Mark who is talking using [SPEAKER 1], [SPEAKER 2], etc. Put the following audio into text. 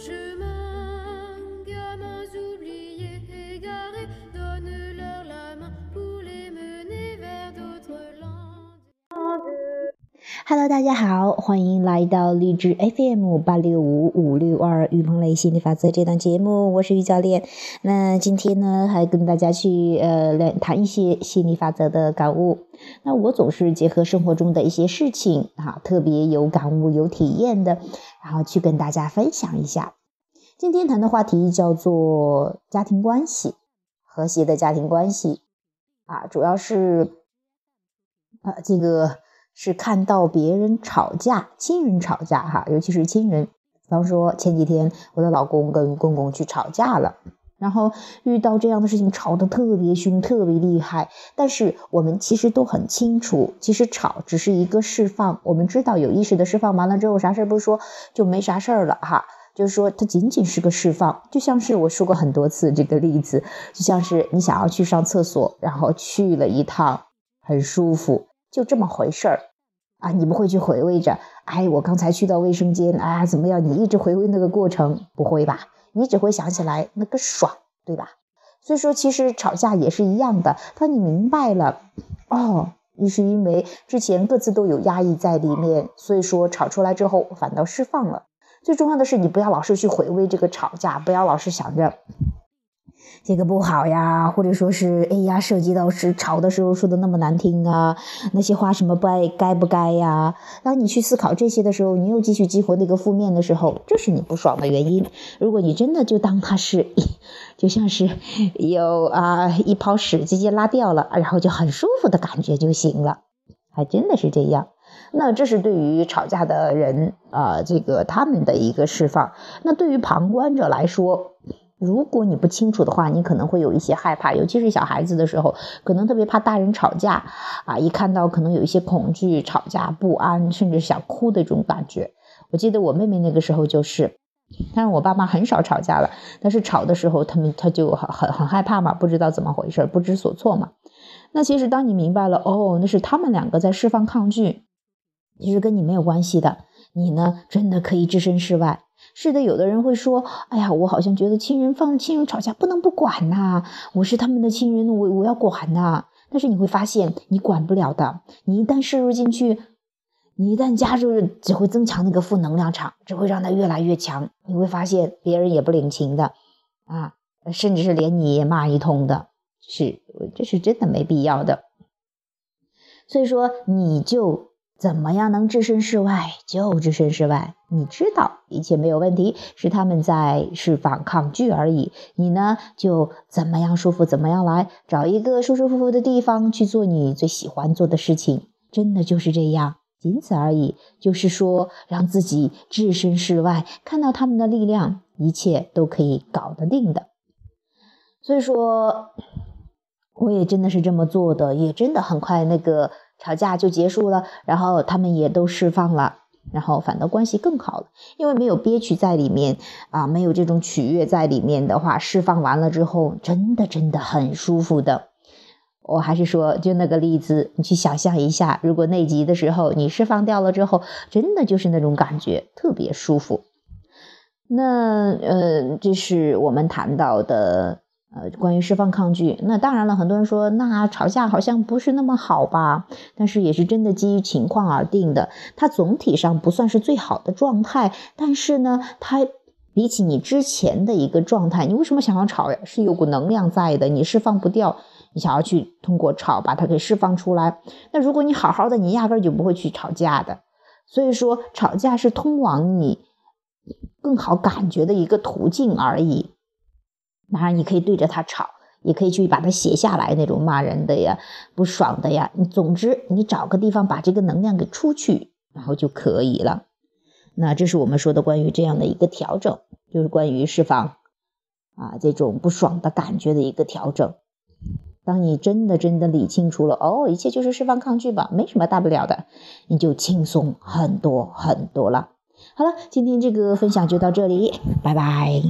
[SPEAKER 1] je
[SPEAKER 2] Hello，大家好，欢迎来到励志 FM 八六五五六二于鹏雷心理法则这档节目，我是于教练。那今天呢，还跟大家去呃来谈一些心理法则的感悟。那我总是结合生活中的一些事情啊，特别有感悟、有体验的，然后去跟大家分享一下。今天谈的话题叫做家庭关系，和谐的家庭关系啊，主要是啊这个。是看到别人吵架，亲人吵架哈，尤其是亲人。比方说前几天我的老公跟公公去吵架了，然后遇到这样的事情，吵得特别凶，特别厉害。但是我们其实都很清楚，其实吵只是一个释放。我们知道有意识的释放完了之后，啥事不说就没啥事儿了哈。就是说它仅仅是个释放，就像是我说过很多次这个例子，就像是你想要去上厕所，然后去了一趟，很舒服，就这么回事儿。啊，你不会去回味着，哎，我刚才去到卫生间，啊，怎么样？你一直回味那个过程，不会吧？你只会想起来那个爽，对吧？所以说，其实吵架也是一样的。当你明白了，哦，你是因为之前各自都有压抑在里面，所以说吵出来之后反倒释放了。最重要的是，你不要老是去回味这个吵架，不要老是想着。这个不好呀，或者说是哎呀，涉及到是吵的时候说的那么难听啊，那些话什么不爱该不该呀？当你去思考这些的时候，你又继续激活那个负面的时候，这是你不爽的原因。如果你真的就当它是，就像是有啊一泡屎直接拉掉了，然后就很舒服的感觉就行了，还真的是这样。那这是对于吵架的人啊，这个他们的一个释放。那对于旁观者来说，如果你不清楚的话，你可能会有一些害怕，尤其是小孩子的时候，可能特别怕大人吵架啊，一看到可能有一些恐惧、吵架不安，甚至想哭的这种感觉。我记得我妹妹那个时候就是，但是我爸妈很少吵架了，但是吵的时候，他们他就很很很害怕嘛，不知道怎么回事，不知所措嘛。那其实当你明白了，哦，那是他们两个在释放抗拒，其实跟你没有关系的，你呢，真的可以置身事外。是的，有的人会说：“哎呀，我好像觉得亲人放亲人吵架不能不管呐，我是他们的亲人，我我要管呐。”但是你会发现，你管不了的。你一旦摄入进去，你一旦加入，只会增强那个负能量场，只会让它越来越强。你会发现，别人也不领情的啊，甚至是连你也骂一通的，是，这是真的没必要的。所以说，你就。怎么样能置身事外就置身事外？你知道一切没有问题，是他们在释放抗拒而已。你呢，就怎么样舒服怎么样来，找一个舒舒服服的地方去做你最喜欢做的事情。真的就是这样，仅此而已。就是说，让自己置身事外，看到他们的力量，一切都可以搞得定的。所以说，我也真的是这么做的，也真的很快那个。吵架就结束了，然后他们也都释放了，然后反倒关系更好了，因为没有憋屈在里面啊，没有这种取悦在里面的话，释放完了之后，真的真的很舒服的。我还是说，就那个例子，你去想象一下，如果内急的时候你释放掉了之后，真的就是那种感觉，特别舒服。那呃，这是我们谈到的。呃，关于释放抗拒，那当然了，很多人说那吵架好像不是那么好吧？但是也是真的基于情况而定的。它总体上不算是最好的状态，但是呢，它比起你之前的一个状态，你为什么想要吵呀？是有股能量在的，你释放不掉，你想要去通过吵把它给释放出来。那如果你好好的，你压根就不会去吵架的。所以说，吵架是通往你更好感觉的一个途径而已。当然，你可以对着他吵，也可以去把它写下来，那种骂人的呀、不爽的呀。你总之，你找个地方把这个能量给出去，然后就可以了。那这是我们说的关于这样的一个调整，就是关于释放啊这种不爽的感觉的一个调整。当你真的真的理清楚了，哦，一切就是释放抗拒吧，没什么大不了的，你就轻松很多很多了。好了，今天这个分享就到这里，拜拜。